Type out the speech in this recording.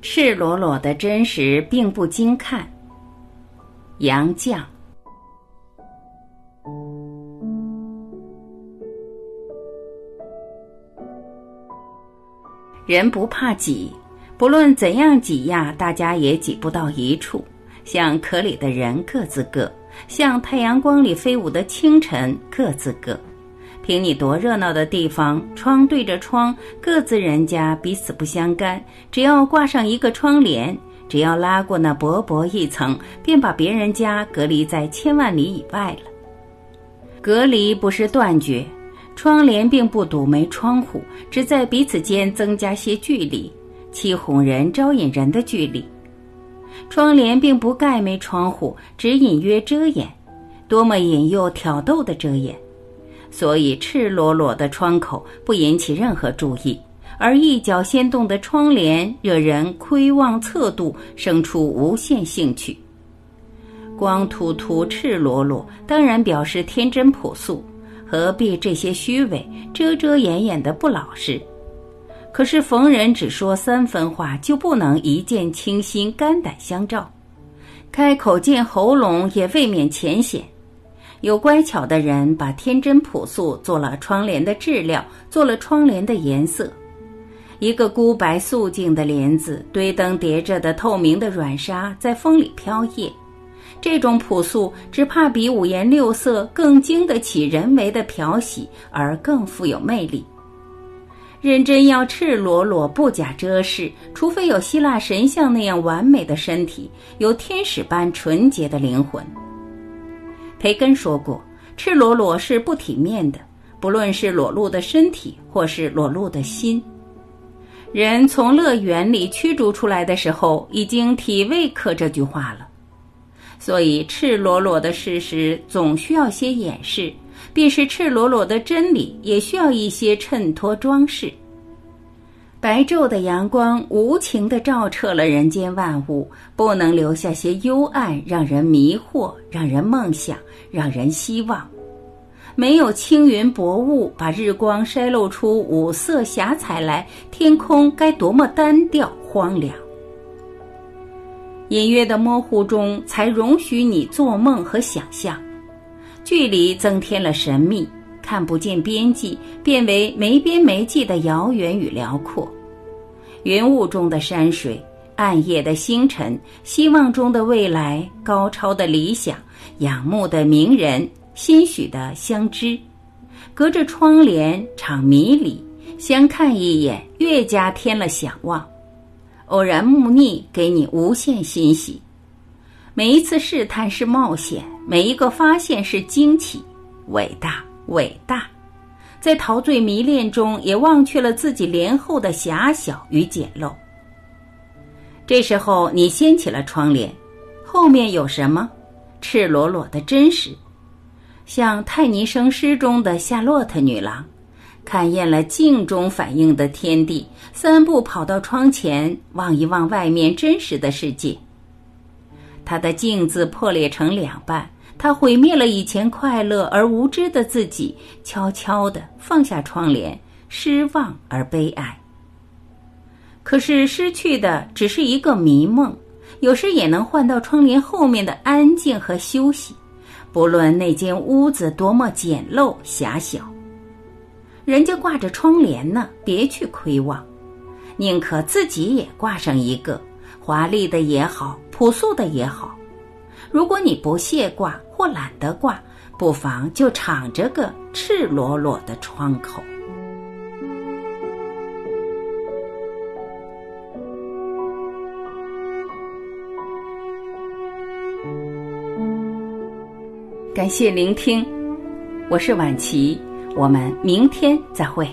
赤裸裸的真实并不经看。杨绛。人不怕挤，不论怎样挤压，大家也挤不到一处。像壳里的人各自各，像太阳光里飞舞的清晨各自各。凭你多热闹的地方，窗对着窗，各自人家彼此不相干。只要挂上一个窗帘，只要拉过那薄薄一层，便把别人家隔离在千万里以外了。隔离不是断绝，窗帘并不堵没窗户，只在彼此间增加些距离，欺哄人、招引人的距离。窗帘并不盖没窗户，只隐约遮掩，多么引诱挑逗的遮掩！所以，赤裸裸的窗口不引起任何注意，而一角掀动的窗帘惹人窥望侧度，生出无限兴趣。光秃秃、赤裸裸，当然表示天真朴素，何必这些虚伪、遮遮掩掩的不老实？可是逢人只说三分话，就不能一见倾心、肝胆相照，开口见喉咙也未免浅显。有乖巧的人把天真朴素做了窗帘的质料，做了窗帘的颜色。一个孤白素净的帘子，堆灯叠着的透明的软纱在风里飘曳。这种朴素，只怕比五颜六色更经得起人为的漂洗，而更富有魅力。认真要赤裸裸、不假遮饰，除非有希腊神像那样完美的身体，有天使般纯洁的灵魂。培根说过：“赤裸裸是不体面的，不论是裸露的身体，或是裸露的心。人从乐园里驱逐出来的时候，已经体味刻这句话了。所以，赤裸裸的事实总需要些掩饰，便是赤裸裸的真理，也需要一些衬托装饰。”白昼的阳光无情地照彻了人间万物，不能留下些幽暗，让人迷惑，让人梦想，让人希望。没有青云薄雾，把日光筛漏出五色霞彩来，天空该多么单调荒凉！隐约的模糊中，才容许你做梦和想象。距离增添了神秘。看不见边际，变为没边没际的遥远与辽阔。云雾中的山水，暗夜的星辰，希望中的未来，高超的理想，仰慕的名人，心许的相知，隔着窗帘，场迷离，相看一眼，越加添了想望。偶然慕逆，给你无限欣喜。每一次试探是冒险，每一个发现是惊奇，伟大。伟大，在陶醉迷恋中，也忘却了自己帘后的狭小与简陋。这时候，你掀起了窗帘，后面有什么？赤裸裸的真实，像泰尼生诗中的夏洛特女郎，看厌了镜中反映的天地，三步跑到窗前，望一望外面真实的世界。她的镜子破裂成两半。他毁灭了以前快乐而无知的自己，悄悄地放下窗帘，失望而悲哀。可是失去的只是一个迷梦，有时也能换到窗帘后面的安静和休息。不论那间屋子多么简陋狭小，人家挂着窗帘呢，别去窥望，宁可自己也挂上一个，华丽的也好，朴素的也好。如果你不屑挂或懒得挂，不妨就敞着个赤裸裸的窗口。感谢聆听，我是晚琪，我们明天再会。